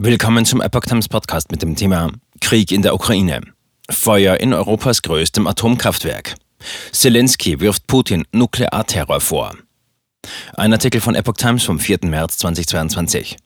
Willkommen zum Epoch Times Podcast mit dem Thema Krieg in der Ukraine. Feuer in Europas größtem Atomkraftwerk. Zelensky wirft Putin Nuklearterror vor. Ein Artikel von Epoch Times vom 4. März 2022.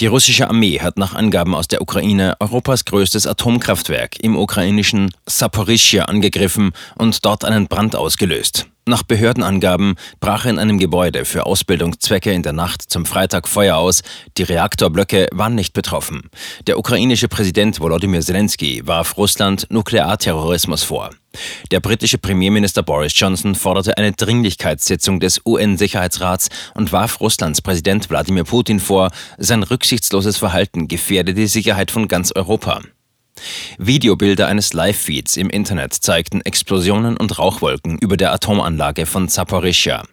Die russische Armee hat nach Angaben aus der Ukraine Europas größtes Atomkraftwerk im ukrainischen Saporischschja angegriffen und dort einen Brand ausgelöst. Nach Behördenangaben brach in einem Gebäude für Ausbildungszwecke in der Nacht zum Freitag Feuer aus. Die Reaktorblöcke waren nicht betroffen. Der ukrainische Präsident Volodymyr Zelensky warf Russland Nuklearterrorismus vor. Der britische Premierminister Boris Johnson forderte eine Dringlichkeitssitzung des UN-Sicherheitsrats und warf Russlands Präsident Wladimir Putin vor, sein rücksichtsloses Verhalten gefährde die Sicherheit von ganz Europa. Videobilder eines Live-Feeds im Internet zeigten Explosionen und Rauchwolken über der Atomanlage von Zaporizhia.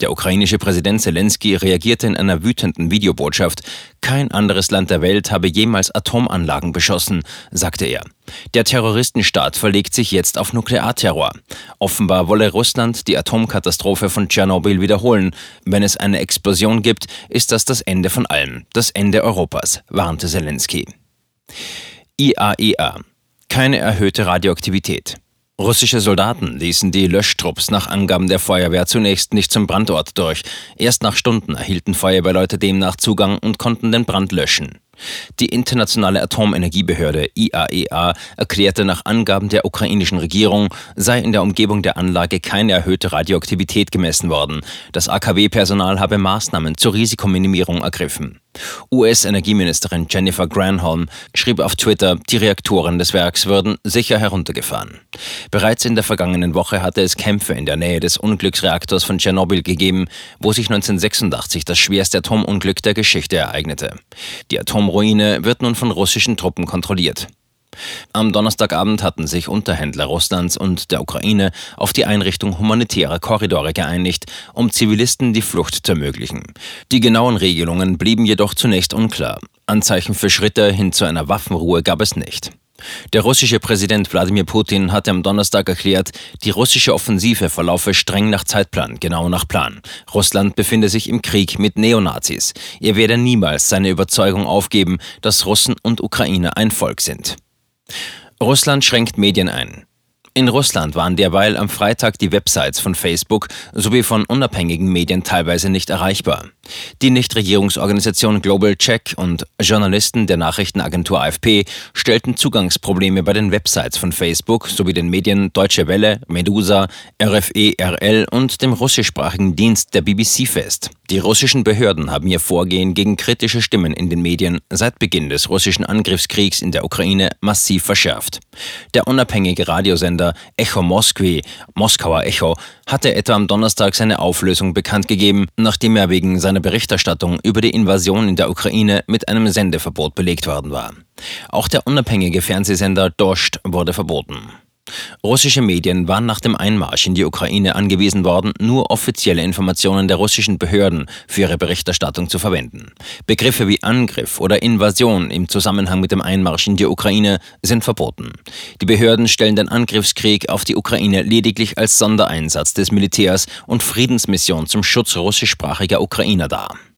Der ukrainische Präsident Zelensky reagierte in einer wütenden Videobotschaft. Kein anderes Land der Welt habe jemals Atomanlagen beschossen, sagte er. Der Terroristenstaat verlegt sich jetzt auf Nuklearterror. Offenbar wolle Russland die Atomkatastrophe von Tschernobyl wiederholen. Wenn es eine Explosion gibt, ist das das Ende von allem, das Ende Europas, warnte Zelensky. IAEA. E Keine erhöhte Radioaktivität. Russische Soldaten ließen die Löschtrupps nach Angaben der Feuerwehr zunächst nicht zum Brandort durch. Erst nach Stunden erhielten Feuerwehrleute demnach Zugang und konnten den Brand löschen. Die internationale Atomenergiebehörde IAEA e erklärte nach Angaben der ukrainischen Regierung, sei in der Umgebung der Anlage keine erhöhte Radioaktivität gemessen worden. Das AKW-Personal habe Maßnahmen zur Risikominimierung ergriffen. US-Energieministerin Jennifer Granholm schrieb auf Twitter, die Reaktoren des Werks würden sicher heruntergefahren. Bereits in der vergangenen Woche hatte es Kämpfe in der Nähe des Unglücksreaktors von Tschernobyl gegeben, wo sich 1986 das schwerste Atomunglück der Geschichte ereignete. Die Atomruine wird nun von russischen Truppen kontrolliert. Am Donnerstagabend hatten sich Unterhändler Russlands und der Ukraine auf die Einrichtung humanitärer Korridore geeinigt, um Zivilisten die Flucht zu ermöglichen. Die genauen Regelungen blieben jedoch zunächst unklar. Anzeichen für Schritte hin zu einer Waffenruhe gab es nicht. Der russische Präsident Wladimir Putin hatte am Donnerstag erklärt, die russische Offensive verlaufe streng nach Zeitplan, genau nach Plan. Russland befinde sich im Krieg mit Neonazis. Er werde niemals seine Überzeugung aufgeben, dass Russen und Ukraine ein Volk sind. Russland schränkt Medien ein. In Russland waren derweil am Freitag die Websites von Facebook sowie von unabhängigen Medien teilweise nicht erreichbar. Die Nichtregierungsorganisation Global Check und Journalisten der Nachrichtenagentur AFP stellten Zugangsprobleme bei den Websites von Facebook sowie den Medien Deutsche Welle, Medusa, RFE-RL und dem russischsprachigen Dienst der BBC fest. Die russischen Behörden haben ihr Vorgehen gegen kritische Stimmen in den Medien seit Beginn des russischen Angriffskriegs in der Ukraine massiv verschärft. Der unabhängige Radiosender Echo Moskwi, Moskauer Echo, hatte etwa am Donnerstag seine Auflösung bekannt gegeben, nachdem er wegen seiner Berichterstattung über die Invasion in der Ukraine mit einem Sendeverbot belegt worden war. Auch der unabhängige Fernsehsender Dost wurde verboten. Russische Medien waren nach dem Einmarsch in die Ukraine angewiesen worden, nur offizielle Informationen der russischen Behörden für ihre Berichterstattung zu verwenden. Begriffe wie Angriff oder Invasion im Zusammenhang mit dem Einmarsch in die Ukraine sind verboten. Die Behörden stellen den Angriffskrieg auf die Ukraine lediglich als Sondereinsatz des Militärs und Friedensmission zum Schutz russischsprachiger Ukrainer dar.